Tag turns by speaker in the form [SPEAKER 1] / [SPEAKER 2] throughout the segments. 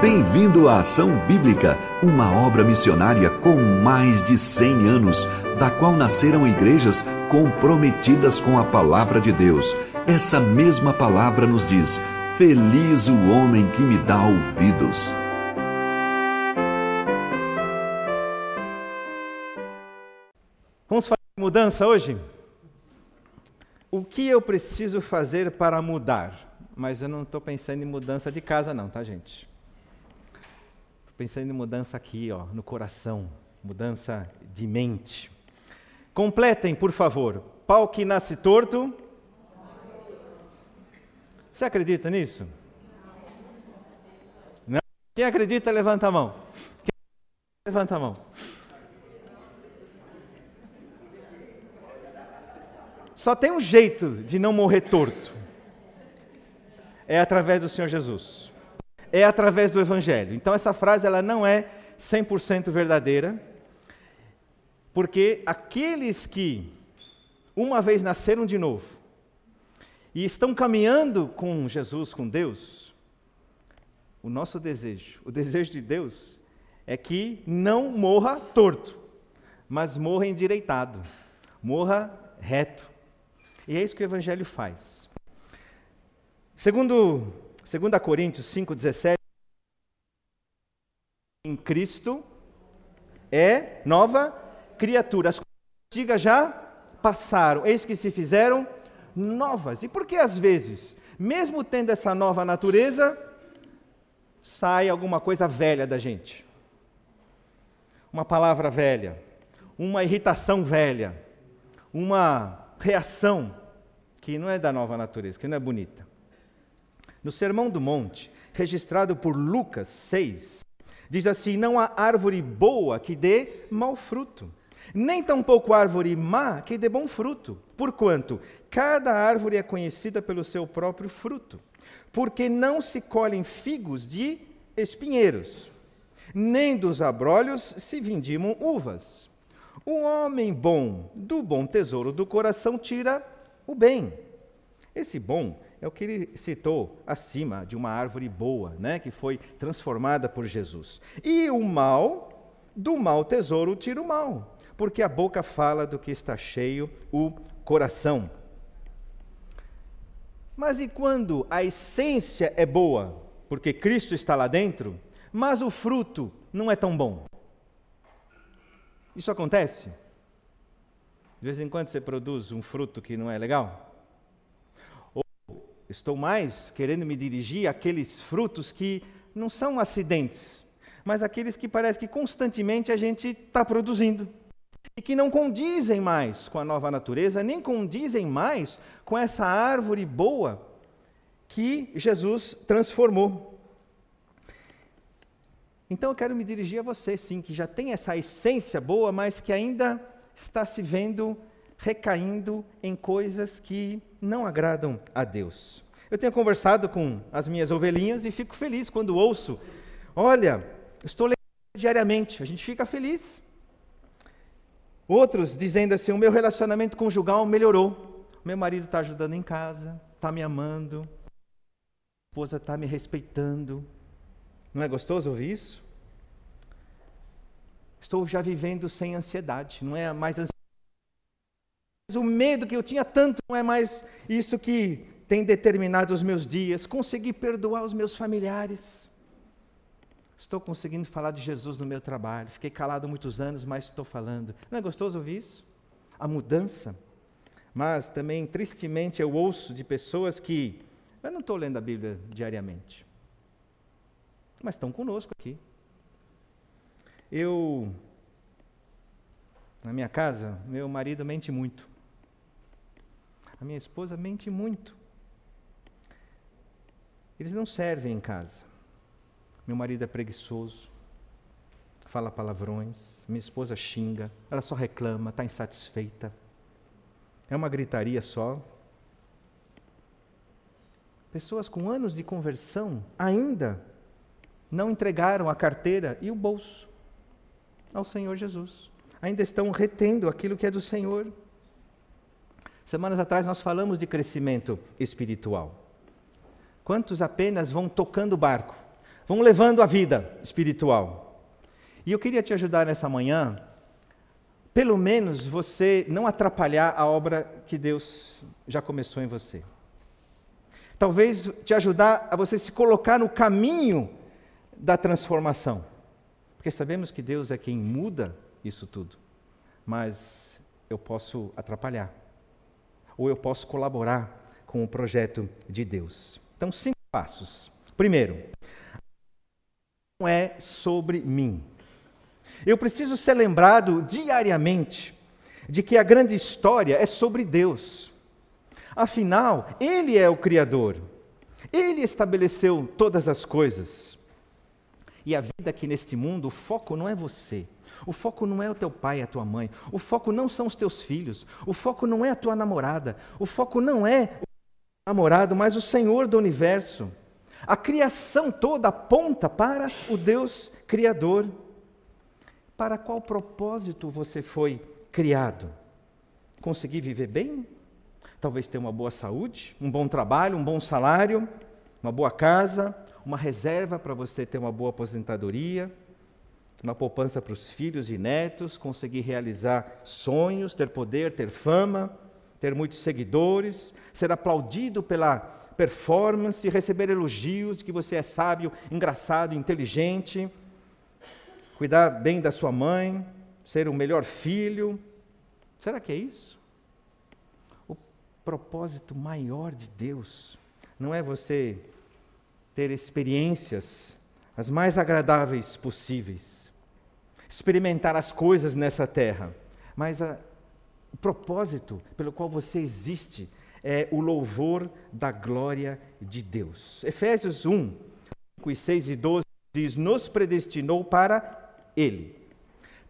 [SPEAKER 1] Bem-vindo à Ação Bíblica, uma obra missionária com mais de 100 anos, da qual nasceram igrejas comprometidas com a palavra de Deus. Essa mesma palavra nos diz: Feliz o homem que me dá ouvidos.
[SPEAKER 2] Vamos falar de mudança hoje? O que eu preciso fazer para mudar? Mas eu não estou pensando em mudança de casa, não, tá, gente? Pensando em mudança aqui, ó, no coração, mudança de mente. Completem, por favor. Pau que nasce torto. Você acredita nisso? Não? Quem acredita, levanta a mão. Quem levanta a mão. Só tem um jeito de não morrer torto. É através do Senhor Jesus. É através do Evangelho. Então essa frase ela não é 100% verdadeira, porque aqueles que uma vez nasceram de novo e estão caminhando com Jesus, com Deus, o nosso desejo, o desejo de Deus é que não morra torto, mas morra endireitado, morra reto. E é isso que o Evangelho faz. Segundo, segundo Coríntios 5,17, em Cristo é nova criatura. As antigas já passaram, eis que se fizeram novas. E por que às vezes, mesmo tendo essa nova natureza, sai alguma coisa velha da gente? Uma palavra velha, uma irritação velha, uma reação que não é da nova natureza, que não é bonita. No Sermão do Monte, registrado por Lucas 6, diz assim: Não há árvore boa que dê mau fruto, nem tampouco árvore má que dê bom fruto, porquanto cada árvore é conhecida pelo seu próprio fruto. Porque não se colhem figos de espinheiros, nem dos abrolhos se vindimam uvas. O homem bom do bom tesouro do coração tira o bem. Esse bom é o que ele citou acima de uma árvore boa, né, que foi transformada por Jesus. E o mal, do mau tesouro tira o mal, porque a boca fala do que está cheio o coração. Mas e quando a essência é boa, porque Cristo está lá dentro, mas o fruto não é tão bom? Isso acontece? De vez em quando você produz um fruto que não é legal? Ou estou mais querendo me dirigir àqueles frutos que não são acidentes, mas aqueles que parece que constantemente a gente está produzindo e que não condizem mais com a nova natureza, nem condizem mais com essa árvore boa que Jesus transformou. Então eu quero me dirigir a você, sim, que já tem essa essência boa, mas que ainda está se vendo recaindo em coisas que não agradam a Deus. Eu tenho conversado com as minhas ovelhinhas e fico feliz quando ouço: olha, estou lendo diariamente, a gente fica feliz. Outros dizendo assim: o meu relacionamento conjugal melhorou, meu marido está ajudando em casa, está me amando, a esposa está me respeitando, não é gostoso ouvir isso? Estou já vivendo sem ansiedade, não é mais ansiedade. O medo que eu tinha tanto não é mais isso que tem determinado os meus dias. Consegui perdoar os meus familiares. Estou conseguindo falar de Jesus no meu trabalho. Fiquei calado muitos anos, mas estou falando. Não é gostoso ouvir isso? A mudança. Mas também, tristemente, eu ouço de pessoas que. Eu não estou lendo a Bíblia diariamente mas estão conosco aqui. Eu, na minha casa, meu marido mente muito. A minha esposa mente muito. Eles não servem em casa. Meu marido é preguiçoso, fala palavrões, minha esposa xinga, ela só reclama, está insatisfeita. É uma gritaria só. Pessoas com anos de conversão ainda não entregaram a carteira e o bolso ao Senhor Jesus. Ainda estão retendo aquilo que é do Senhor. Semanas atrás nós falamos de crescimento espiritual. Quantos apenas vão tocando o barco, vão levando a vida espiritual. E eu queria te ajudar nessa manhã, pelo menos você não atrapalhar a obra que Deus já começou em você. Talvez te ajudar a você se colocar no caminho da transformação. Porque sabemos que Deus é quem muda isso tudo. Mas eu posso atrapalhar. Ou eu posso colaborar com o projeto de Deus. Então, cinco passos. Primeiro, não é sobre mim. Eu preciso ser lembrado diariamente de que a grande história é sobre Deus. Afinal, Ele é o Criador. Ele estabeleceu todas as coisas. E a vida aqui neste mundo, o foco não é você. O foco não é o teu pai a tua mãe. O foco não são os teus filhos. O foco não é a tua namorada. O foco não é o namorado, mas o Senhor do universo. A criação toda aponta para o Deus Criador. Para qual propósito você foi criado? Conseguir viver bem? Talvez ter uma boa saúde, um bom trabalho, um bom salário, uma boa casa, uma reserva para você ter uma boa aposentadoria, uma poupança para os filhos e netos, conseguir realizar sonhos, ter poder, ter fama, ter muitos seguidores, ser aplaudido pela performance, receber elogios de que você é sábio, engraçado, inteligente, cuidar bem da sua mãe, ser o melhor filho. Será que é isso? propósito maior de Deus não é você ter experiências as mais agradáveis possíveis, experimentar as coisas nessa terra, mas a, o propósito pelo qual você existe é o louvor da glória de Deus. Efésios 1, 5 e 6 e 12 diz: Nos predestinou para Ele,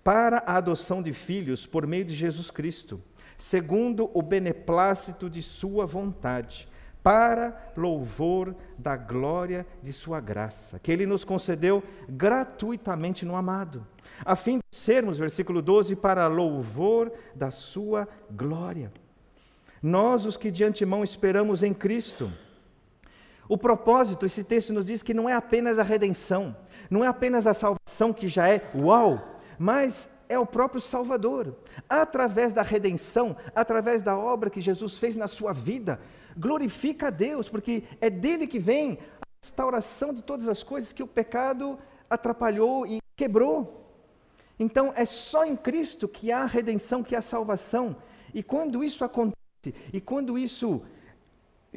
[SPEAKER 2] para a adoção de filhos por meio de Jesus Cristo segundo o beneplácito de Sua vontade, para louvor da glória de Sua graça, que Ele nos concedeu gratuitamente no amado, a fim de sermos, versículo 12, para louvor da Sua glória. Nós, os que de antemão esperamos em Cristo, o propósito, esse texto nos diz que não é apenas a redenção, não é apenas a salvação que já é uau, mas é o próprio Salvador. Através da redenção, através da obra que Jesus fez na sua vida, glorifica a Deus, porque é dele que vem a restauração de todas as coisas que o pecado atrapalhou e quebrou. Então é só em Cristo que há redenção, que há salvação. E quando isso acontece, e quando isso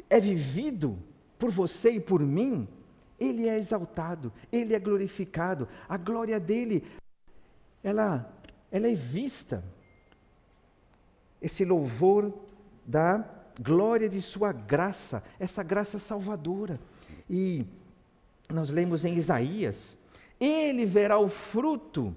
[SPEAKER 2] é vivido por você e por mim, ele é exaltado, ele é glorificado, a glória dele, ela ela é vista. Esse louvor da glória de Sua graça, essa graça salvadora. E nós lemos em Isaías: Ele verá o fruto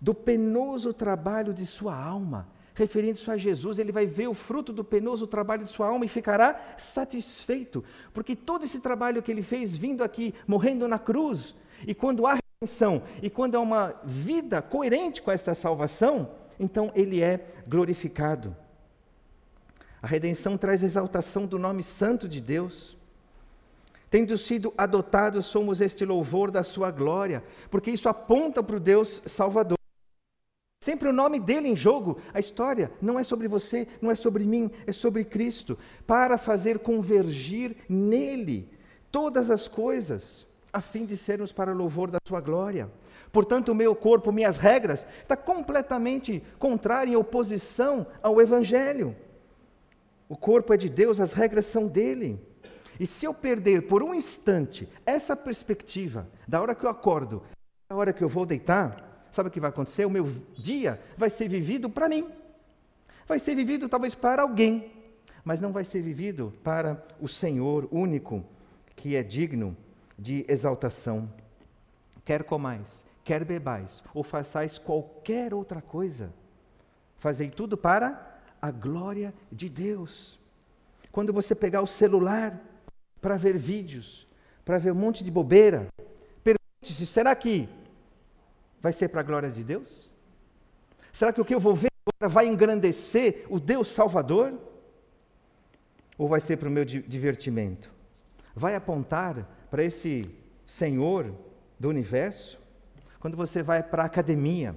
[SPEAKER 2] do penoso trabalho de sua alma. Referindo-se a Jesus, ele vai ver o fruto do penoso trabalho de sua alma e ficará satisfeito, porque todo esse trabalho que ele fez vindo aqui, morrendo na cruz, e quando há redenção e quando há uma vida coerente com essa salvação, então ele é glorificado. A redenção traz exaltação do nome santo de Deus. Tendo sido adotados, somos este louvor da sua glória, porque isso aponta para o Deus Salvador. Sempre o nome dele em jogo. A história não é sobre você, não é sobre mim, é sobre Cristo, para fazer convergir nele todas as coisas a fim de sermos para o louvor da sua glória. Portanto, o meu corpo, minhas regras, está completamente contrário, em oposição ao Evangelho. O corpo é de Deus, as regras são dele. E se eu perder por um instante essa perspectiva, da hora que eu acordo, da hora que eu vou deitar, sabe o que vai acontecer? O meu dia vai ser vivido para mim. Vai ser vivido talvez para alguém, mas não vai ser vivido para o Senhor único, que é digno de exaltação. Quer comais, quer bebais, ou façais qualquer outra coisa, fazei tudo para a glória de Deus. Quando você pegar o celular para ver vídeos, para ver um monte de bobeira, pergunte-se: será que vai ser para a glória de Deus? Será que o que eu vou ver agora vai engrandecer o Deus Salvador? Ou vai ser para o meu divertimento? Vai apontar para esse Senhor do universo, quando você vai para a academia,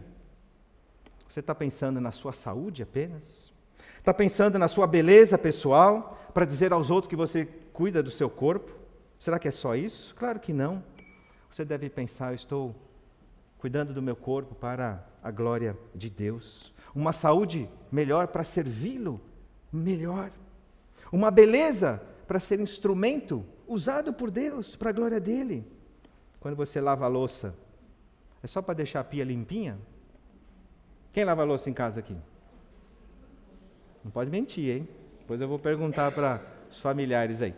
[SPEAKER 2] você está pensando na sua saúde apenas? Está pensando na sua beleza pessoal, para dizer aos outros que você cuida do seu corpo? Será que é só isso? Claro que não. Você deve pensar: eu estou cuidando do meu corpo para a glória de Deus. Uma saúde melhor para servi-lo melhor. Uma beleza para ser instrumento usado por Deus para a glória dele. Quando você lava a louça, é só para deixar a pia limpinha? Quem lava a louça em casa aqui? Não pode mentir, hein? Depois eu vou perguntar para os familiares aí.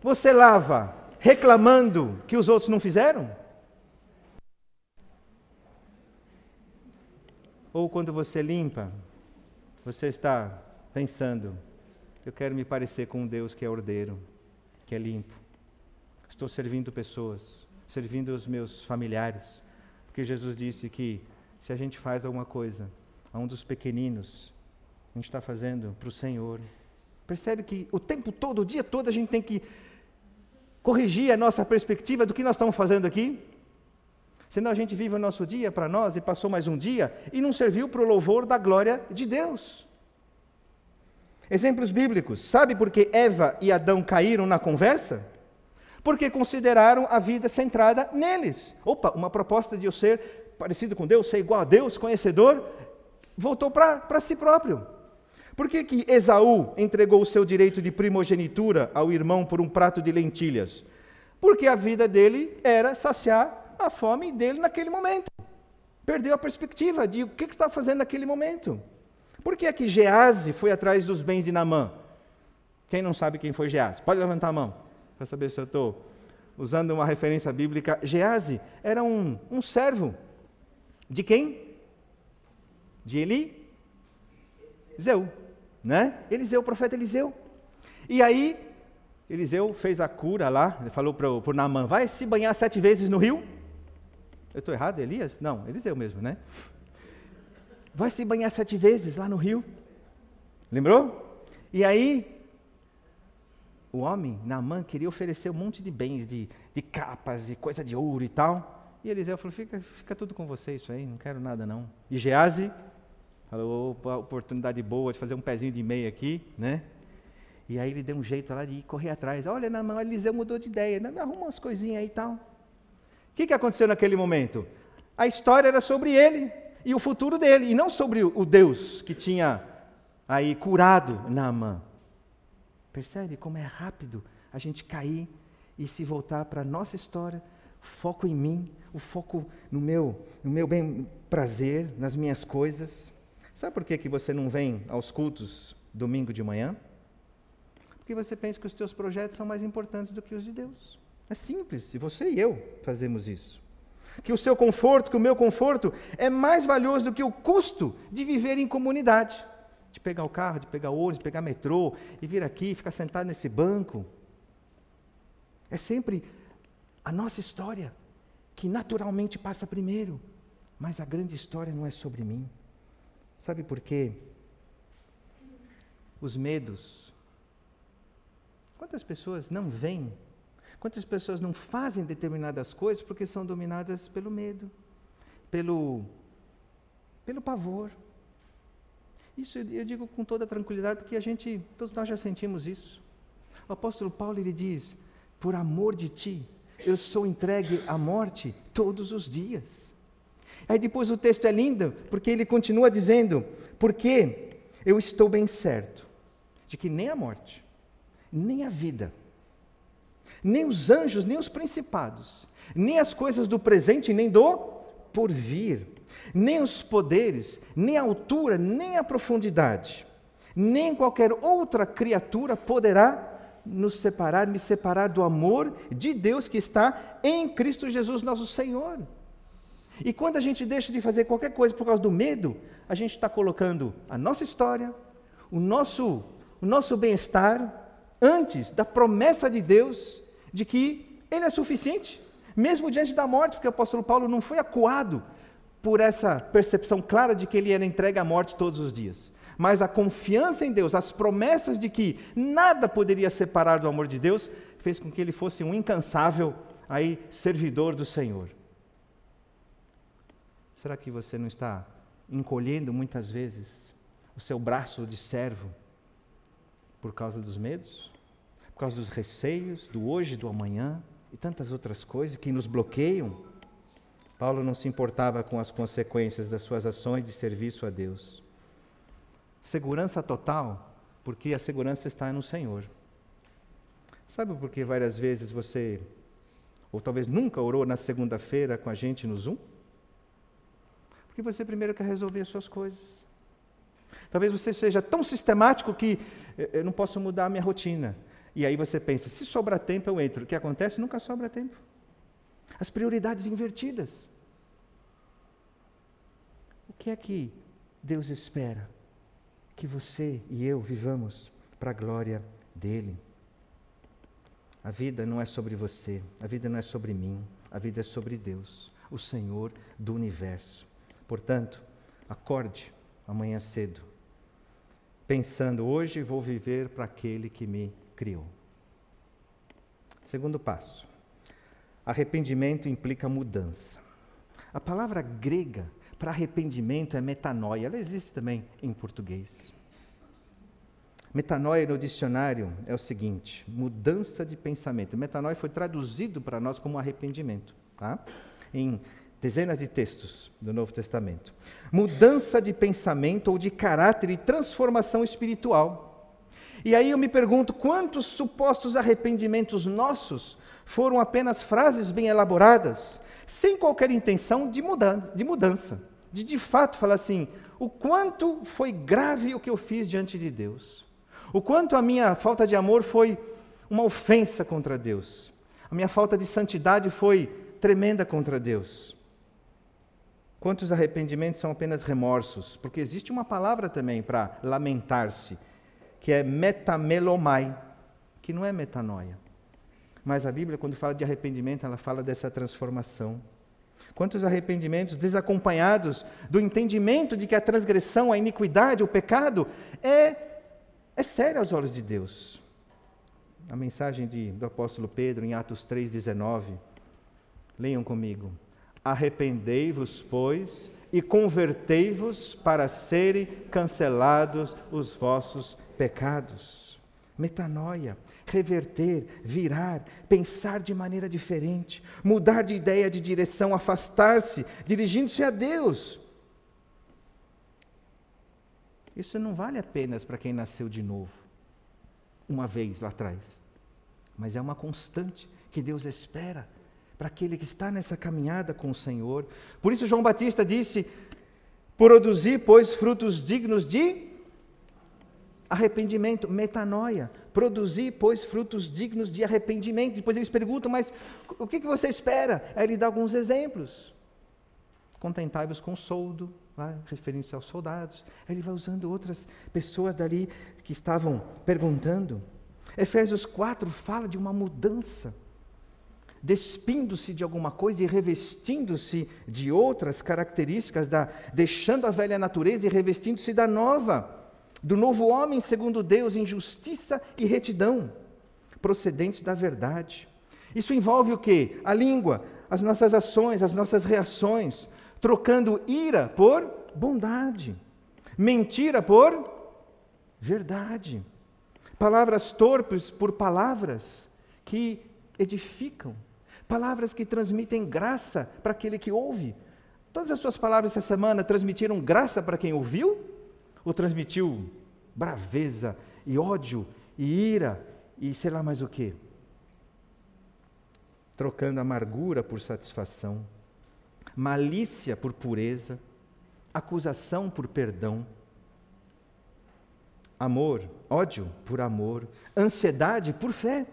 [SPEAKER 2] Você lava reclamando que os outros não fizeram? Ou quando você limpa, você está pensando, eu quero me parecer com um Deus que é ordeiro, que é limpo. Estou servindo pessoas, servindo os meus familiares, porque Jesus disse que se a gente faz alguma coisa a um dos pequeninos, a gente está fazendo para o Senhor. Percebe que o tempo todo, o dia todo, a gente tem que corrigir a nossa perspectiva do que nós estamos fazendo aqui. Senão a gente vive o nosso dia para nós e passou mais um dia e não serviu para o louvor da glória de Deus. Exemplos bíblicos. Sabe por que Eva e Adão caíram na conversa? Porque consideraram a vida centrada neles. Opa, uma proposta de eu ser parecido com Deus, ser igual a Deus, conhecedor, voltou para si próprio. Por que, que Esaú entregou o seu direito de primogenitura ao irmão por um prato de lentilhas? Porque a vida dele era saciar a fome dele naquele momento. Perdeu a perspectiva de o que, que fazendo naquele momento. Por que é que Gease foi atrás dos bens de Namã? Quem não sabe quem foi Gease? Pode levantar a mão para saber se eu estou usando uma referência bíblica. Gease era um, um servo de quem? De Eli? Eliseu, né? Eliseu, o profeta Eliseu. E aí, Eliseu fez a cura lá, ele falou para o Namã, vai se banhar sete vezes no rio. Eu estou errado, Elias? Não, Eliseu mesmo, né? vai se banhar sete vezes lá no rio. Lembrou? E aí, o homem, Naamã, queria oferecer um monte de bens, de, de capas e coisa de ouro e tal. E Eliseu falou: fica, fica tudo com você isso aí, não quero nada não. E Gease falou: opa, oportunidade boa de fazer um pezinho de meia aqui, né? E aí ele deu um jeito lá de correr atrás. Olha, Naamã, Eliseu mudou de ideia, me arruma umas coisinhas aí e tal. O que, que aconteceu naquele momento? A história era sobre ele e o futuro dele, e não sobre o Deus que tinha aí curado Naamã. Percebe como é rápido a gente cair e se voltar para a nossa história, foco em mim, o foco no meu, no meu bem prazer, nas minhas coisas. Sabe por que, que você não vem aos cultos domingo de manhã? Porque você pensa que os teus projetos são mais importantes do que os de Deus. É simples, e você e eu fazemos isso que o seu conforto, que o meu conforto é mais valioso do que o custo de viver em comunidade. De pegar o carro, de pegar o ônibus, de pegar metrô e vir aqui, ficar sentado nesse banco. É sempre a nossa história que naturalmente passa primeiro. Mas a grande história não é sobre mim. Sabe por quê? Os medos. Quantas pessoas não vêm Quantas pessoas não fazem determinadas coisas porque são dominadas pelo medo, pelo, pelo pavor? Isso eu digo com toda tranquilidade porque a gente, todos nós já sentimos isso. O apóstolo Paulo ele diz: Por amor de ti, eu sou entregue à morte todos os dias. Aí depois o texto é lindo, porque ele continua dizendo: Porque eu estou bem certo de que nem a morte, nem a vida, nem os anjos, nem os principados, nem as coisas do presente, nem do porvir, nem os poderes, nem a altura, nem a profundidade, nem qualquer outra criatura poderá nos separar, me separar do amor de Deus que está em Cristo Jesus, nosso Senhor. E quando a gente deixa de fazer qualquer coisa por causa do medo, a gente está colocando a nossa história, o nosso, o nosso bem-estar, antes da promessa de Deus de que ele é suficiente, mesmo diante da morte, porque o apóstolo Paulo não foi acuado por essa percepção clara de que ele era entregue à morte todos os dias. Mas a confiança em Deus, as promessas de que nada poderia separar do amor de Deus, fez com que ele fosse um incansável aí servidor do Senhor. Será que você não está encolhendo muitas vezes o seu braço de servo por causa dos medos? Por causa dos receios do hoje, do amanhã e tantas outras coisas que nos bloqueiam? Paulo não se importava com as consequências das suas ações de serviço a Deus. Segurança total, porque a segurança está no Senhor. Sabe por que várias vezes você, ou talvez nunca orou na segunda-feira com a gente no Zoom? Porque você primeiro quer resolver as suas coisas. Talvez você seja tão sistemático que eu não posso mudar a minha rotina. E aí você pensa, se sobra tempo eu entro. O que acontece? Nunca sobra tempo. As prioridades invertidas. O que é que Deus espera? Que você e eu vivamos para a glória dEle. A vida não é sobre você, a vida não é sobre mim, a vida é sobre Deus, o Senhor do universo. Portanto, acorde amanhã cedo, pensando: hoje vou viver para aquele que me criou. Segundo passo: arrependimento implica mudança. A palavra grega para arrependimento é metanoia, ela existe também em português. Metanoia no dicionário é o seguinte: mudança de pensamento. Metanoia foi traduzido para nós como arrependimento, tá? Em dezenas de textos do Novo Testamento. Mudança de pensamento ou de caráter e transformação espiritual. E aí eu me pergunto quantos supostos arrependimentos nossos foram apenas frases bem elaboradas, sem qualquer intenção de mudança, de, mudança, de de fato falar assim: o quanto foi grave o que eu fiz diante de Deus, o quanto a minha falta de amor foi uma ofensa contra Deus, a minha falta de santidade foi tremenda contra Deus. Quantos arrependimentos são apenas remorsos? Porque existe uma palavra também para lamentar-se, que é metamelomai, que não é metanoia. Mas a Bíblia, quando fala de arrependimento, ela fala dessa transformação. Quantos arrependimentos desacompanhados do entendimento de que a transgressão, a iniquidade, o pecado é, é sério aos olhos de Deus. A mensagem de, do apóstolo Pedro em Atos 3,19. Leiam comigo. Arrependei-vos, pois, e convertei-vos para serem cancelados os vossos pecados. Metanoia, reverter, virar, pensar de maneira diferente, mudar de ideia, de direção, afastar-se, dirigindo-se a Deus. Isso não vale apenas para quem nasceu de novo, uma vez lá atrás, mas é uma constante que Deus espera para aquele que está nessa caminhada com o Senhor. Por isso, João Batista disse: produzir, pois, frutos dignos de arrependimento, metanoia. Produzir, pois, frutos dignos de arrependimento. Depois eles perguntam, mas o que, você espera? Aí ele dá alguns exemplos. Contentai-vos com soldo, referindo-se aos soldados. Aí ele vai usando outras pessoas dali que estavam perguntando. Efésios 4 fala de uma mudança despindo-se de alguma coisa e revestindo-se de outras características, da, deixando a velha natureza e revestindo-se da nova, do novo homem segundo Deus, em justiça e retidão, procedentes da verdade. Isso envolve o que? A língua, as nossas ações, as nossas reações, trocando ira por bondade, mentira por verdade, palavras torpes por palavras que edificam palavras que transmitem graça para aquele que ouve. Todas as suas palavras essa semana transmitiram graça para quem ouviu? Ou transmitiu braveza e ódio e ira e sei lá mais o que? Trocando amargura por satisfação, malícia por pureza, acusação por perdão, amor, ódio por amor, ansiedade por fé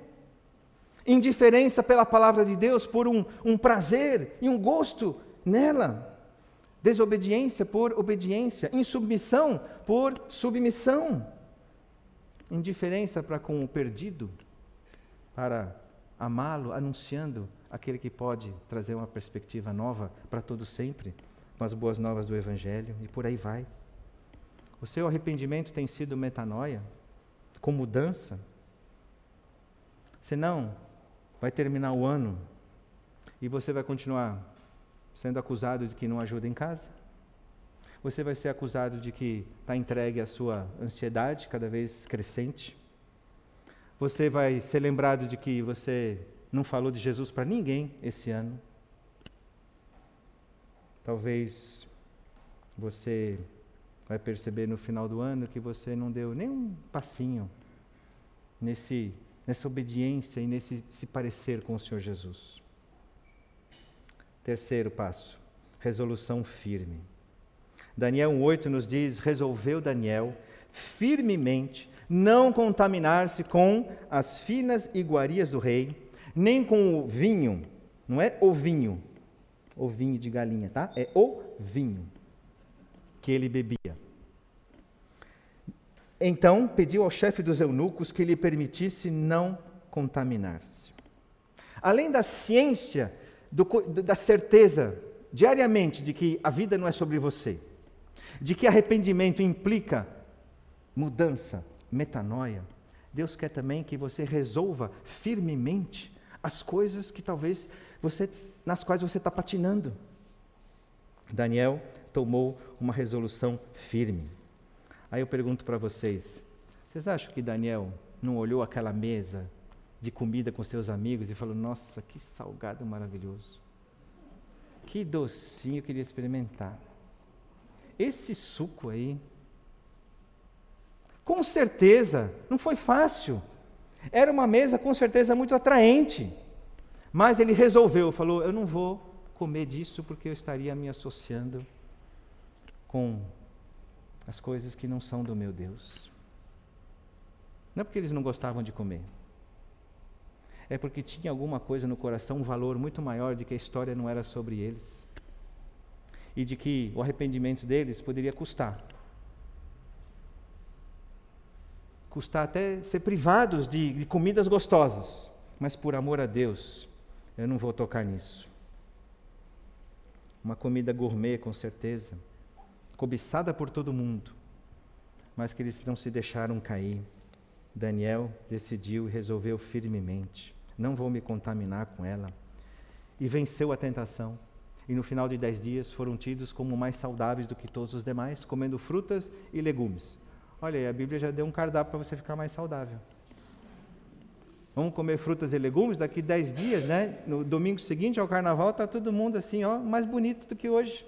[SPEAKER 2] indiferença pela palavra de Deus por um, um prazer e um gosto nela, desobediência por obediência, insubmissão por submissão, indiferença para com o perdido, para amá-lo, anunciando aquele que pode trazer uma perspectiva nova para todo sempre, com as boas novas do Evangelho, e por aí vai. O seu arrependimento tem sido metanoia, com mudança? Senão, vai terminar o ano E você vai continuar sendo acusado de que não ajuda em casa? Você vai ser acusado de que está entregue à sua ansiedade cada vez crescente? Você vai ser lembrado de que você não falou de Jesus para ninguém esse ano? Talvez você vai perceber no final do ano que você não deu nem um passinho nesse, nessa obediência e nesse se parecer com o Senhor Jesus. Terceiro passo, resolução firme. Daniel 1,8 nos diz: resolveu Daniel firmemente não contaminar-se com as finas iguarias do rei, nem com o vinho, não é o vinho, o vinho de galinha, tá? É o vinho que ele bebia. Então pediu ao chefe dos eunucos que lhe permitisse não contaminar-se. Além da ciência, do, da certeza diariamente de que a vida não é sobre você, de que arrependimento implica mudança, metanoia, Deus quer também que você resolva firmemente as coisas que talvez você nas quais você está patinando. Daniel tomou uma resolução firme. Aí eu pergunto para vocês: vocês acham que Daniel não olhou aquela mesa de comida com seus amigos e falou: Nossa, que salgado maravilhoso. Que docinho eu queria experimentar. Esse suco aí. Com certeza, não foi fácil. Era uma mesa com certeza muito atraente. Mas ele resolveu, falou: Eu não vou comer disso porque eu estaria me associando com as coisas que não são do meu Deus. Não é porque eles não gostavam de comer, é porque tinha alguma coisa no coração, um valor muito maior de que a história não era sobre eles e de que o arrependimento deles poderia custar. Custar até ser privados de, de comidas gostosas, mas por amor a Deus, eu não vou tocar nisso. Uma comida gourmet, com certeza, cobiçada por todo mundo, mas que eles não se deixaram cair. Daniel decidiu e resolveu firmemente: não vou me contaminar com ela. E venceu a tentação. E no final de dez dias foram tidos como mais saudáveis do que todos os demais, comendo frutas e legumes. Olha aí, a Bíblia já deu um cardápio para você ficar mais saudável. Vamos comer frutas e legumes daqui dez dias, né? No domingo seguinte ao carnaval está todo mundo assim, ó, mais bonito do que hoje.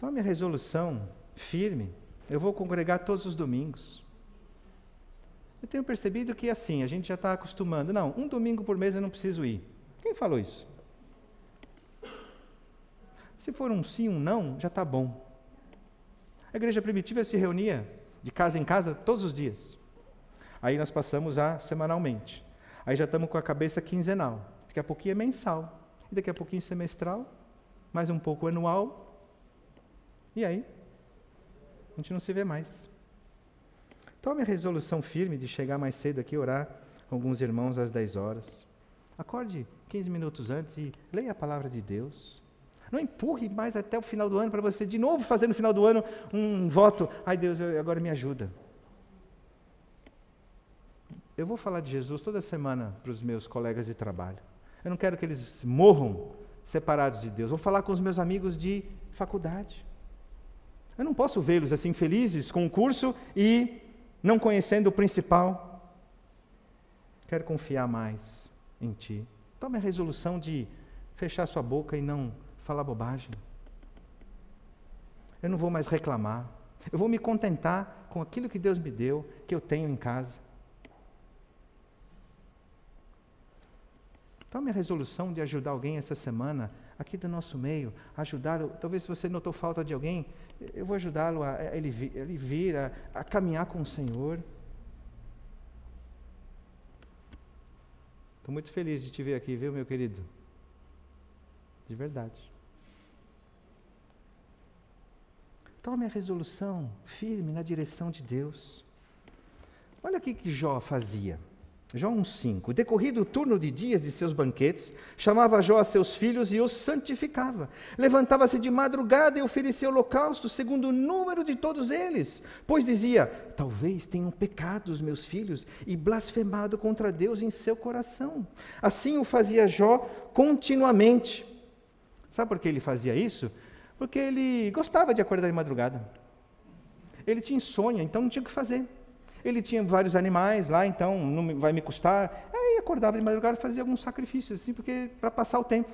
[SPEAKER 2] Então a minha resolução firme, eu vou congregar todos os domingos. Eu tenho percebido que assim, a gente já está acostumando. Não, um domingo por mês eu não preciso ir. Quem falou isso? Se for um sim, um não, já está bom. A igreja primitiva se reunia de casa em casa todos os dias. Aí nós passamos a semanalmente. Aí já estamos com a cabeça quinzenal. Daqui a pouquinho é mensal. E daqui a pouquinho semestral. Mais um pouco anual. E aí? A gente não se vê mais. Tome a resolução firme de chegar mais cedo aqui orar com alguns irmãos às 10 horas. Acorde 15 minutos antes e leia a palavra de Deus. Não empurre mais até o final do ano para você de novo fazer no final do ano um voto. Ai Deus, agora me ajuda. Eu vou falar de Jesus toda semana para os meus colegas de trabalho. Eu não quero que eles morram separados de Deus. Vou falar com os meus amigos de faculdade. Eu não posso vê-los assim felizes com o curso e não conhecendo o principal. Quero confiar mais em Ti. Tome a resolução de fechar sua boca e não falar bobagem. Eu não vou mais reclamar. Eu vou me contentar com aquilo que Deus me deu, que eu tenho em casa. Tome a resolução de ajudar alguém essa semana, aqui do nosso meio, ajudá-lo. Talvez se você notou falta de alguém, eu vou ajudá-lo a, a, ele, vir, ele vir a, a caminhar com o Senhor. Estou muito feliz de te ver aqui, viu, meu querido? De verdade. Tome a resolução firme na direção de Deus. Olha o que Jó fazia. Jó 1,5. Decorrido o turno de dias de seus banquetes, chamava Jó a seus filhos e os santificava. Levantava-se de madrugada e oferecia holocausto, segundo o número de todos eles. Pois dizia: Talvez tenham pecado os meus filhos e blasfemado contra Deus em seu coração. Assim o fazia Jó continuamente. Sabe por que ele fazia isso? Porque ele gostava de acordar de madrugada. Ele tinha insônia, então não tinha o que fazer. Ele tinha vários animais lá, então não vai me custar. Aí acordava de madrugada e fazia alguns sacrifícios, assim, porque para passar o tempo.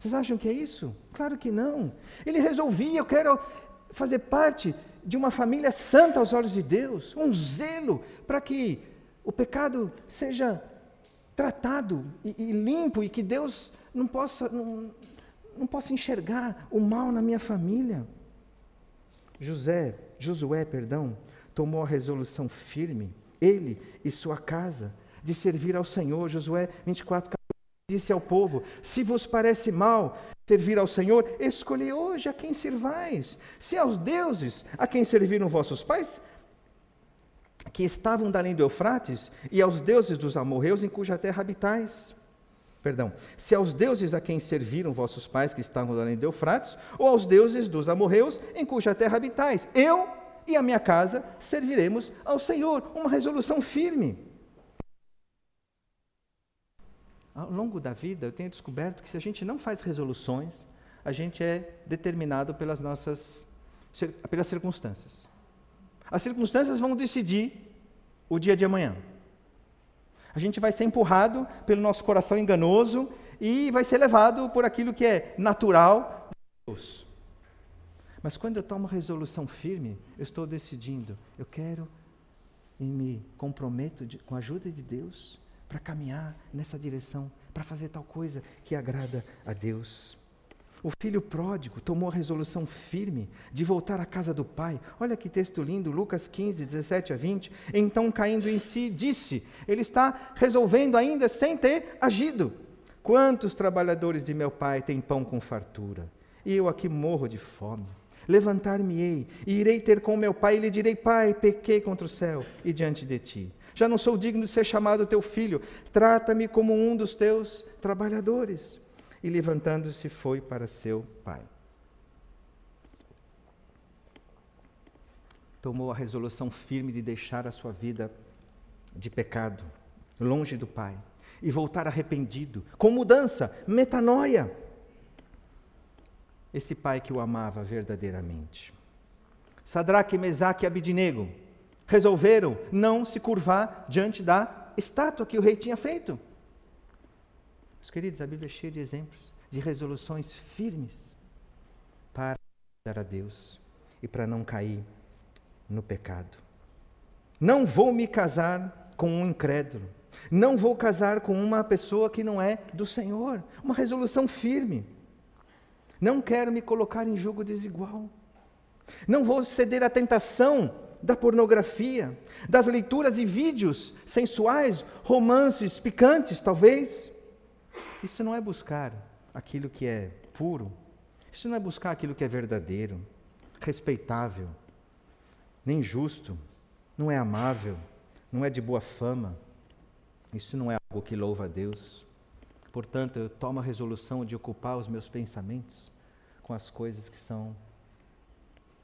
[SPEAKER 2] Vocês acham que é isso? Claro que não. Ele resolvia, eu quero fazer parte de uma família santa aos olhos de Deus, um zelo para que o pecado seja tratado e, e, limpo e que Deus não possa, não, não possa enxergar o mal na minha família. José, Josué, perdão, tomou a resolução firme, ele e sua casa, de servir ao Senhor. Josué 24, 14, disse ao povo: Se vos parece mal servir ao Senhor, escolhi hoje a quem servais. Se aos deuses a quem serviram vossos pais, que estavam da além do Eufrates, e aos deuses dos amorreus em cuja terra habitais. Perdão, se aos deuses a quem serviram vossos pais que estavam além do Eufrates, ou aos deuses dos amorreus em cuja terra habitais. Eu e a minha casa serviremos ao Senhor. Uma resolução firme. Ao longo da vida, eu tenho descoberto que se a gente não faz resoluções, a gente é determinado pelas nossas pelas circunstâncias. As circunstâncias vão decidir o dia de amanhã. A gente vai ser empurrado pelo nosso coração enganoso e vai ser levado por aquilo que é natural de Deus. Mas quando eu tomo resolução firme, eu estou decidindo, eu quero e me comprometo de, com a ajuda de Deus para caminhar nessa direção, para fazer tal coisa que agrada a Deus. O filho pródigo tomou a resolução firme de voltar à casa do pai. Olha que texto lindo, Lucas 15, 17 a 20. Então, caindo em si, disse: Ele está resolvendo ainda sem ter agido. Quantos trabalhadores de meu pai têm pão com fartura? E eu aqui morro de fome. Levantar-me-ei e irei ter com meu pai e lhe direi: Pai, pequei contra o céu e diante de ti. Já não sou digno de ser chamado teu filho. Trata-me como um dos teus trabalhadores. E levantando-se, foi para seu pai. Tomou a resolução firme de deixar a sua vida de pecado, longe do pai, e voltar arrependido, com mudança, metanoia esse pai que o amava verdadeiramente. Sadraque, Mesaque e Abidinego resolveram não se curvar diante da estátua que o rei tinha feito. Meus queridos, a Bíblia é cheia de exemplos, de resoluções firmes para dar a Deus e para não cair no pecado. Não vou me casar com um incrédulo. Não vou casar com uma pessoa que não é do Senhor. Uma resolução firme. Não quero me colocar em jogo desigual. Não vou ceder à tentação da pornografia, das leituras e vídeos sensuais, romances picantes, talvez. Isso não é buscar aquilo que é puro. Isso não é buscar aquilo que é verdadeiro, respeitável, nem justo, não é amável, não é de boa fama. Isso não é algo que louva a Deus. Portanto, eu tomo a resolução de ocupar os meus pensamentos com as coisas que são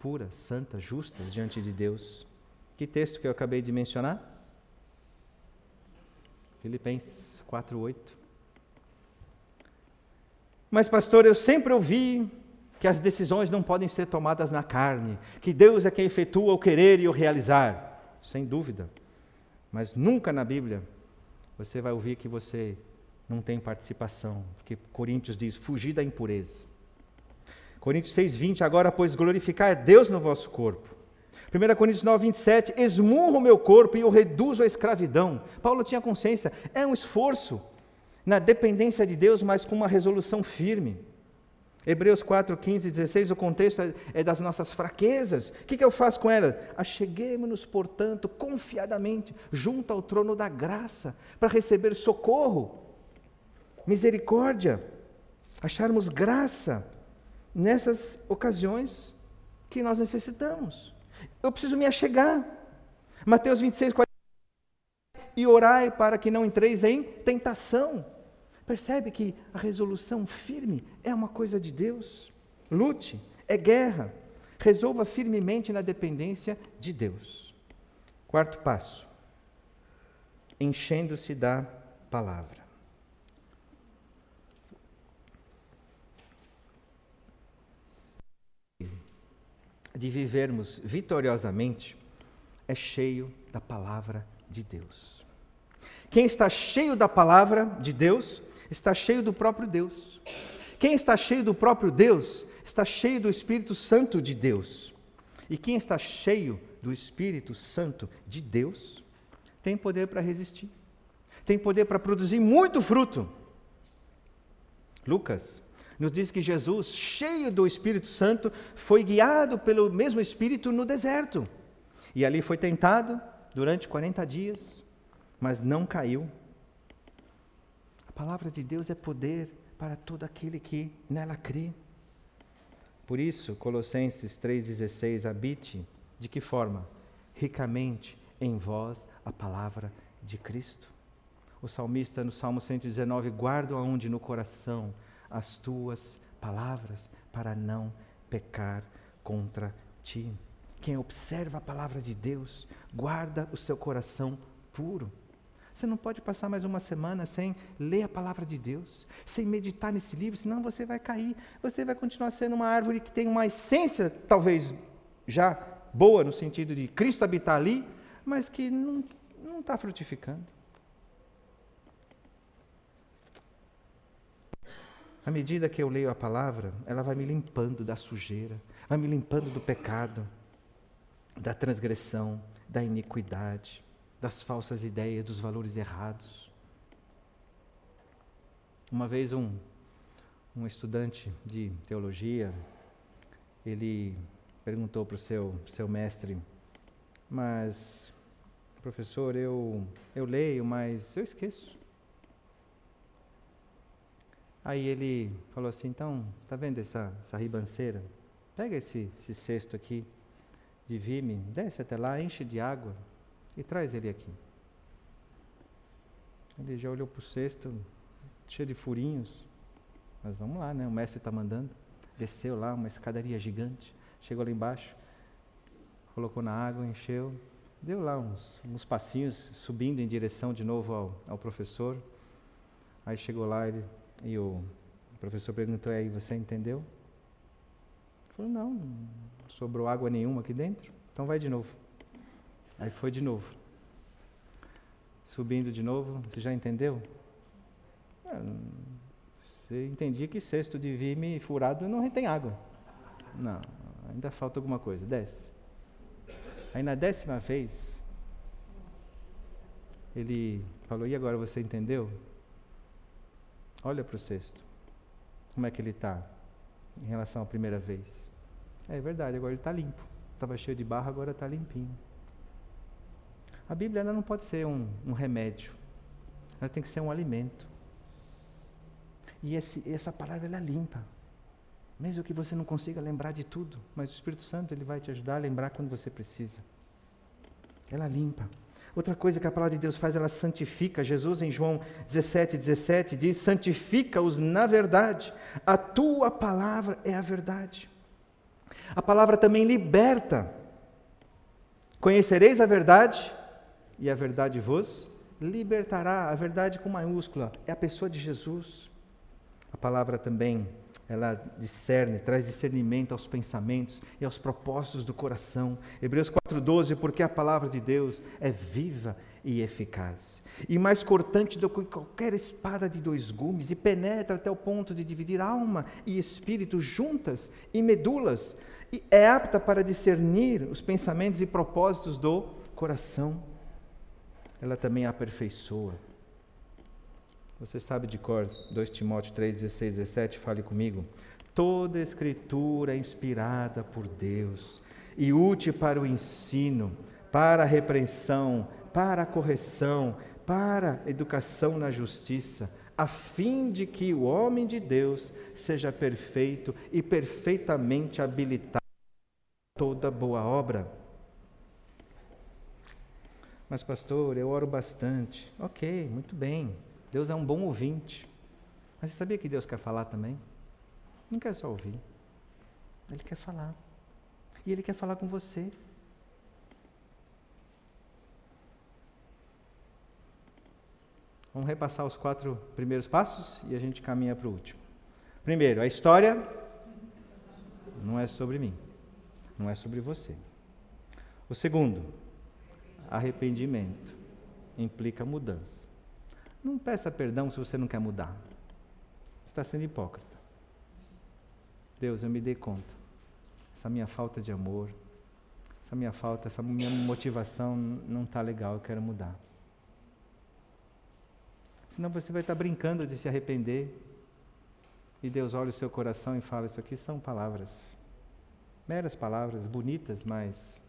[SPEAKER 2] puras, santas, justas diante de Deus. Que texto que eu acabei de mencionar? Filipenses 4:8. Mas pastor, eu sempre ouvi que as decisões não podem ser tomadas na carne, que Deus é quem efetua o querer e o realizar. Sem dúvida. Mas nunca na Bíblia você vai ouvir que você não tem participação, porque Coríntios diz: fugir da impureza. Coríntios 6, 20, agora, pois, glorificar Deus no vosso corpo. 1 Coríntios 9, 27, esmurro o meu corpo e o reduzo à escravidão. Paulo tinha consciência, é um esforço na dependência de Deus, mas com uma resolução firme. Hebreus 4, 15 e 16, o contexto é, é das nossas fraquezas. O que, que eu faço com elas? Acheguemos-nos, portanto, confiadamente, junto ao trono da graça, para receber socorro, misericórdia, acharmos graça nessas ocasiões que nós necessitamos. Eu preciso me achegar. Mateus 26, 40. e orai para que não entreis em tentação. Percebe que a resolução firme é uma coisa de Deus. Lute, é guerra. Resolva firmemente na dependência de Deus. Quarto passo: enchendo-se da palavra. De vivermos vitoriosamente é cheio da palavra de Deus. Quem está cheio da palavra de Deus está cheio do próprio Deus. Quem está cheio do próprio Deus está cheio do Espírito Santo de Deus. E quem está cheio do Espírito Santo de Deus tem poder para resistir, tem poder para produzir muito fruto. Lucas nos diz que Jesus, cheio do Espírito Santo, foi guiado pelo mesmo Espírito no deserto. E ali foi tentado durante 40 dias, mas não caiu. A palavra de Deus é poder para todo aquele que nela crê. Por isso, Colossenses 3,16, habite de que forma? Ricamente em vós a palavra de Cristo. O salmista no Salmo 119, guarda aonde no coração as tuas palavras para não pecar contra ti. Quem observa a palavra de Deus, guarda o seu coração puro. Você não pode passar mais uma semana sem ler a palavra de Deus, sem meditar nesse livro, senão você vai cair. Você vai continuar sendo uma árvore que tem uma essência, talvez já boa, no sentido de Cristo habitar ali, mas que não está frutificando. À medida que eu leio a palavra, ela vai me limpando da sujeira, vai me limpando do pecado, da transgressão, da iniquidade, das falsas ideias, dos valores errados. Uma vez um, um estudante de teologia, ele perguntou para o seu, seu mestre, mas, professor, eu, eu leio, mas eu esqueço. Aí ele falou assim, então, tá vendo essa, essa ribanceira? Pega esse, esse cesto aqui de vime, desce até lá, enche de água e traz ele aqui. Ele já olhou para o cesto, cheio de furinhos, mas vamos lá, né? O mestre está mandando. Desceu lá, uma escadaria gigante, chegou lá embaixo, colocou na água, encheu, deu lá uns, uns passinhos, subindo em direção de novo ao, ao professor. Aí chegou lá ele, e o professor perguntou, aí você entendeu? Ele falou, não, não sobrou água nenhuma aqui dentro, então vai de novo. Aí foi de novo. Subindo de novo, você já entendeu? Ah, você entendia que cesto de vime furado não retém água. Não, ainda falta alguma coisa. Desce. Aí na décima vez, ele falou: E agora você entendeu? Olha para o cesto. Como é que ele está em relação à primeira vez? É verdade, agora ele está limpo. Estava cheio de barro, agora está limpinho. A Bíblia ela não pode ser um, um, remédio. Ela tem que ser um alimento. E esse, essa palavra ela é limpa. Mesmo que você não consiga lembrar de tudo, mas o Espírito Santo ele vai te ajudar a lembrar quando você precisa. Ela limpa. Outra coisa que a palavra de Deus faz, ela santifica. Jesus, em João 17, 17, diz: santifica-os na verdade. A tua palavra é a verdade. A palavra também liberta. Conhecereis a verdade, e a verdade vos libertará. A verdade com maiúscula é a pessoa de Jesus. A palavra também ela discerne, traz discernimento aos pensamentos e aos propósitos do coração. Hebreus 4,12, porque a palavra de Deus é viva e eficaz, e mais cortante do que qualquer espada de dois gumes, e penetra até o ponto de dividir alma e espírito juntas e medulas, e é apta para discernir os pensamentos e propósitos do coração. Ela também aperfeiçoa você sabe de cor 2 Timóteo 3, 16, 17? Fale comigo. Toda escritura é inspirada por Deus e útil para o ensino, para a repreensão, para a correção, para a educação na justiça, a fim de que o homem de Deus seja perfeito e perfeitamente habilitado a toda boa obra. Mas, pastor, eu oro bastante. Ok, muito bem. Deus é um bom ouvinte. Mas você sabia que Deus quer falar também? Não quer só ouvir. Ele quer falar. E Ele quer falar com você. Vamos repassar os quatro primeiros passos e a gente caminha para o último. Primeiro, a história não é sobre mim, não é sobre você. O segundo, arrependimento implica mudança. Não peça perdão se você não quer mudar. Está sendo hipócrita. Deus, eu me dei conta. Essa minha falta de amor, essa minha falta, essa minha motivação não está legal, eu quero mudar. Senão você vai estar brincando de se arrepender. E Deus olha o seu coração e fala: Isso aqui são palavras, meras palavras, bonitas, mas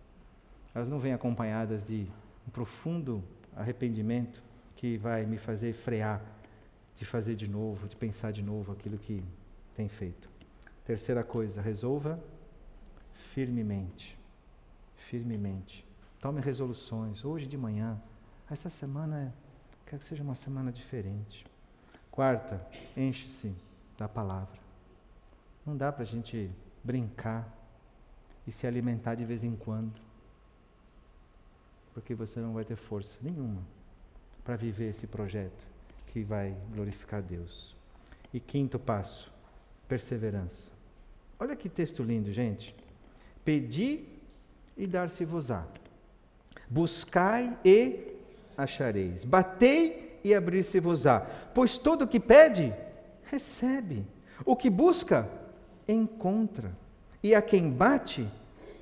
[SPEAKER 2] elas não vêm acompanhadas de um profundo arrependimento que vai me fazer frear de fazer de novo, de pensar de novo aquilo que tem feito. Terceira coisa, resolva firmemente. Firmemente. Tome resoluções. Hoje de manhã, essa semana é Quero que seja uma semana diferente. Quarta, enche-se da palavra. Não dá para a gente brincar e se alimentar de vez em quando, porque você não vai ter força nenhuma para viver esse projeto que vai glorificar Deus. E quinto passo, perseverança. Olha que texto lindo, gente. Pedi e dar-se-vos-á. Buscai e achareis. Batei e abrir-se-vos-á. Pois todo o que pede, recebe. O que busca, encontra. E a quem bate,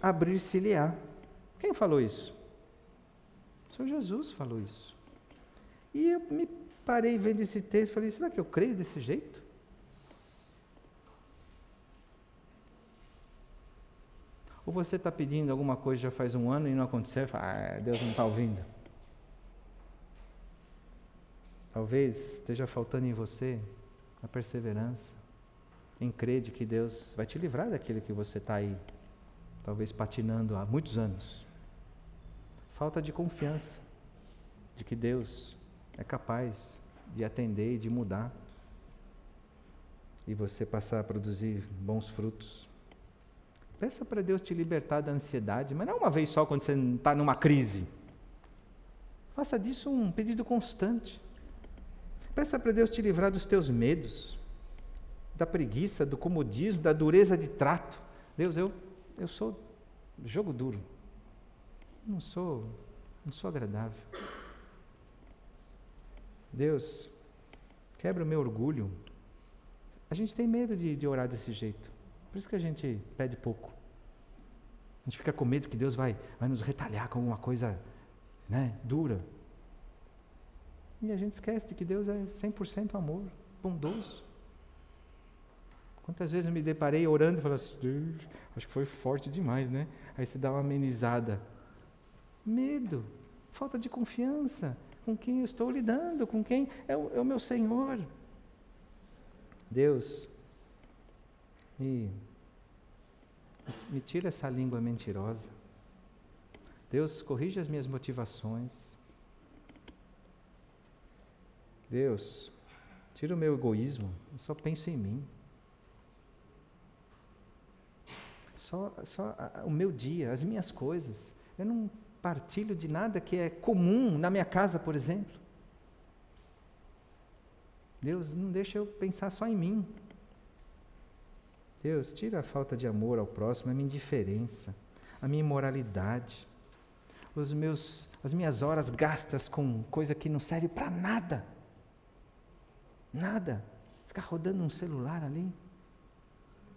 [SPEAKER 2] abrir-se-lhe-á. Quem falou isso? O Senhor Jesus falou isso. E eu me parei vendo esse texto e falei: será que eu creio desse jeito? Ou você está pedindo alguma coisa já faz um ano e não aconteceu? Fala, ah, Deus não está ouvindo. Talvez esteja faltando em você a perseverança, em crer de que Deus vai te livrar daquilo que você está aí, talvez patinando há muitos anos. Falta de confiança de que Deus é capaz de atender e de mudar e você passar a produzir bons frutos. Peça para Deus te libertar da ansiedade, mas não uma vez só quando você está numa crise. Faça disso um pedido constante. Peça para Deus te livrar dos teus medos, da preguiça, do comodismo, da dureza de trato. Deus, eu, eu sou jogo duro. Não sou, não sou agradável. Deus, quebra o meu orgulho. A gente tem medo de, de orar desse jeito. Por isso que a gente pede pouco. A gente fica com medo que Deus vai, vai nos retalhar com alguma coisa né, dura. E a gente esquece de que Deus é 100% amor, bondoso. Quantas vezes eu me deparei orando e falei assim, acho que foi forte demais, né? Aí você dá uma amenizada. Medo, falta de confiança com quem eu estou lidando, com quem é o, é o meu Senhor. Deus, me, me tira essa língua mentirosa. Deus, corrija as minhas motivações. Deus, tira o meu egoísmo, eu só penso em mim. Só, só o meu dia, as minhas coisas. Eu não partilho de nada que é comum na minha casa, por exemplo. Deus, não deixa eu pensar só em mim. Deus, tira a falta de amor ao próximo, a minha indiferença, a minha imoralidade, os meus, as minhas horas gastas com coisa que não serve para nada. Nada. Ficar rodando um celular ali.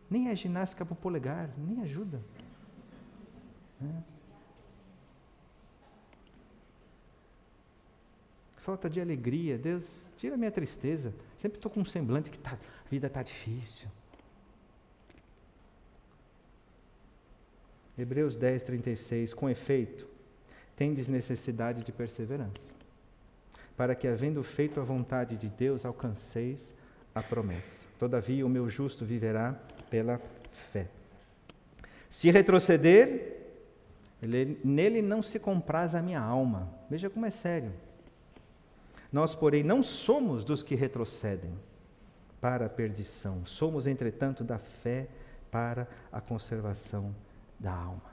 [SPEAKER 2] Nem é ginástica para o polegar, nem ajuda. É. Falta de alegria. Deus, tira a minha tristeza. Sempre estou com um semblante que tá, a vida está difícil. Hebreus 10, 36. Com efeito, tendes necessidade de perseverança para que, havendo feito a vontade de Deus, alcanceis a promessa. Todavia, o meu justo viverá pela fé. Se retroceder, Ele, nele não se compraz a minha alma. Veja como é sério. Nós, porém, não somos dos que retrocedem para a perdição. Somos, entretanto, da fé para a conservação da alma.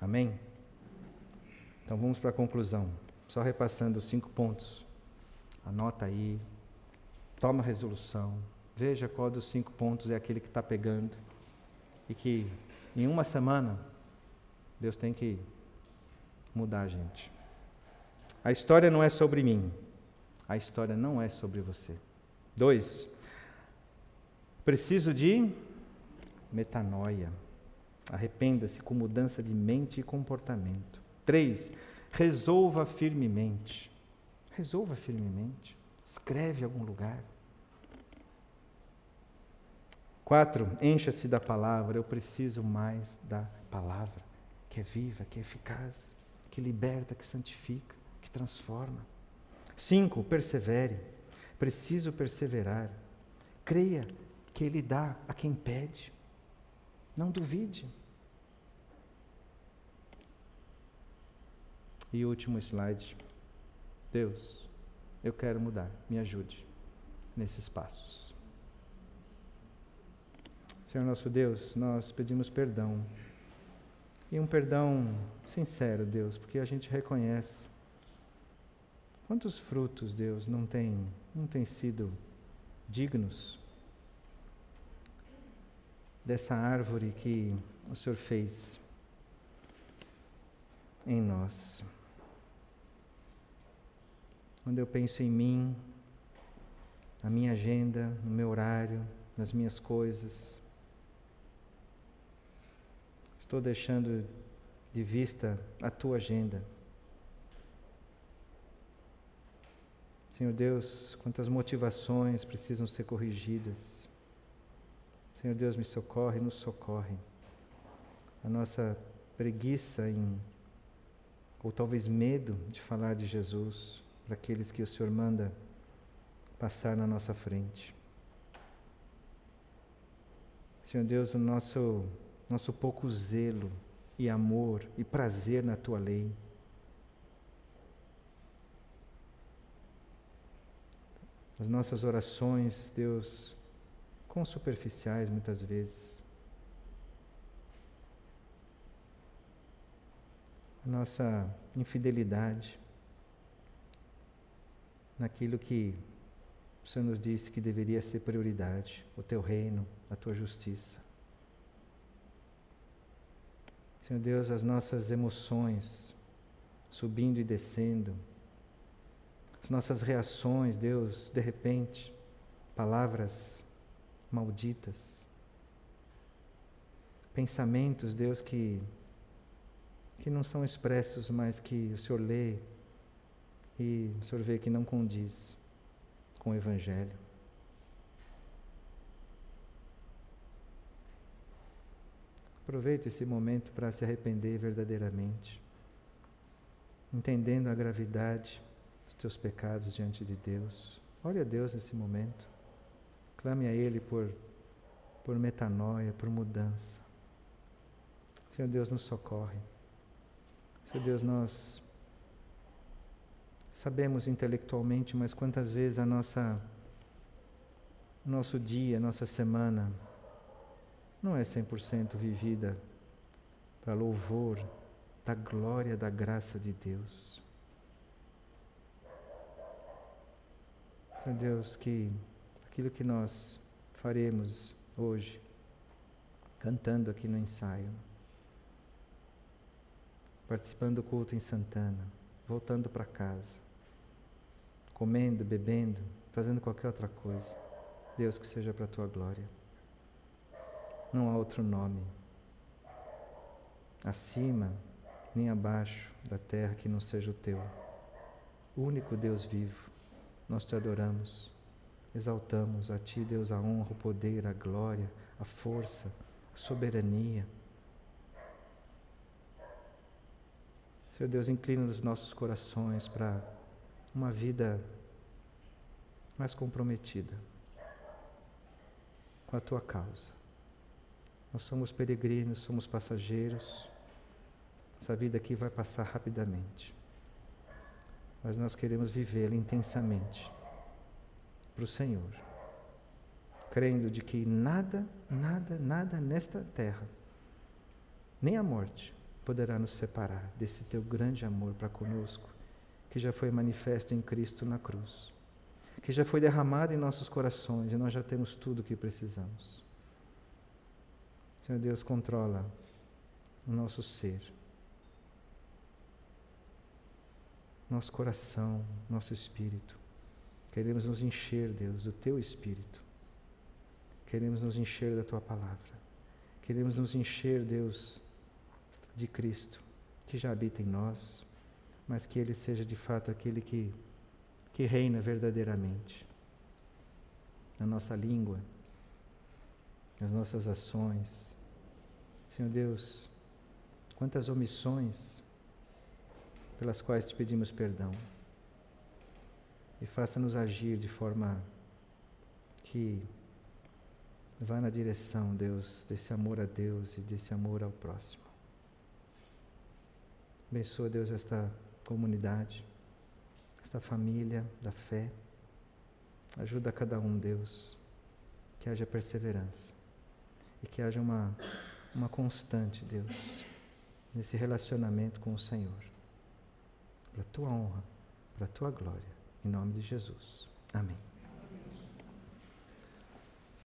[SPEAKER 2] Amém? Então vamos para a conclusão. Só repassando os cinco pontos. Anota aí, toma a resolução, veja qual dos cinco pontos é aquele que está pegando e que em uma semana Deus tem que mudar a gente. A história não é sobre mim, a história não é sobre você. Dois, preciso de metanoia. Arrependa-se com mudança de mente e comportamento. Três, resolva firmemente. Resolva firmemente. Escreve em algum lugar. Quatro, encha-se da palavra. Eu preciso mais da palavra, que é viva, que é eficaz, que liberta, que santifica, transforma. Cinco, persevere. Preciso perseverar. Creia que Ele dá a quem pede. Não duvide. E último slide. Deus, eu quero mudar, me ajude nesses passos. Senhor nosso Deus, nós pedimos perdão. E um perdão sincero, Deus, porque a gente reconhece quantos frutos, Deus, não tem, não tem sido dignos dessa árvore que o Senhor fez em nós. Quando eu penso em mim, na minha agenda, no meu horário, nas minhas coisas, estou deixando de vista a tua agenda. Senhor Deus, quantas motivações precisam ser corrigidas. Senhor Deus, me socorre, nos socorre. A nossa preguiça em, ou talvez medo de falar de Jesus para aqueles que o Senhor manda passar na nossa frente. Senhor Deus, o nosso, nosso pouco zelo e amor e prazer na tua lei. As nossas orações, Deus, com superficiais muitas vezes. A nossa infidelidade naquilo que o Senhor nos disse que deveria ser prioridade: o teu reino, a tua justiça. Senhor Deus, as nossas emoções subindo e descendo, nossas reações, Deus, de repente, palavras malditas, pensamentos, Deus, que, que não são expressos, mas que o Senhor lê e o senhor vê que não condiz com o Evangelho. Aproveite esse momento para se arrepender verdadeiramente, entendendo a gravidade teus pecados diante de Deus. Ore a Deus nesse momento. Clame a Ele por, por metanoia, por mudança. Senhor Deus, nos socorre. Senhor Deus, nós Sabemos intelectualmente, mas quantas vezes a nossa nosso dia, nossa semana não é 100% vivida para louvor da glória da graça de Deus. Senhor Deus, que aquilo que nós faremos hoje, cantando aqui no ensaio, participando do culto em Santana, voltando para casa, comendo, bebendo, fazendo qualquer outra coisa. Deus, que seja para a tua glória. Não há outro nome acima nem abaixo da terra que não seja o teu. O único Deus vivo, nós te adoramos, exaltamos a ti, Deus, a honra, o poder, a glória, a força, a soberania. Senhor Deus, inclina os nossos corações para uma vida mais comprometida com a tua causa. Nós somos peregrinos, somos passageiros, Essa vida aqui vai passar rapidamente. Mas nós queremos vivê-la intensamente para o Senhor, crendo de que nada, nada, nada nesta terra, nem a morte, poderá nos separar desse teu grande amor para conosco, que já foi manifesto em Cristo na cruz, que já foi derramado em nossos corações e nós já temos tudo o que precisamos. Senhor Deus, controla o nosso ser, nosso coração, nosso espírito. Queremos nos encher, Deus, do teu espírito. Queremos nos encher da tua palavra. Queremos nos encher, Deus, de Cristo, que já habita em nós, mas que Ele seja de fato aquele que, que reina verdadeiramente na nossa língua, nas nossas ações. Senhor Deus, quantas omissões pelas quais te pedimos perdão. E faça-nos agir de forma que vá na direção, Deus, desse amor a Deus e desse amor ao próximo. Abençoa, Deus, esta comunidade, esta família da fé. Ajuda cada um, Deus, que haja perseverança e que haja uma, uma constante, Deus, nesse relacionamento com o Senhor. Para a tua honra, para a tua glória. Em nome de Jesus. Amém.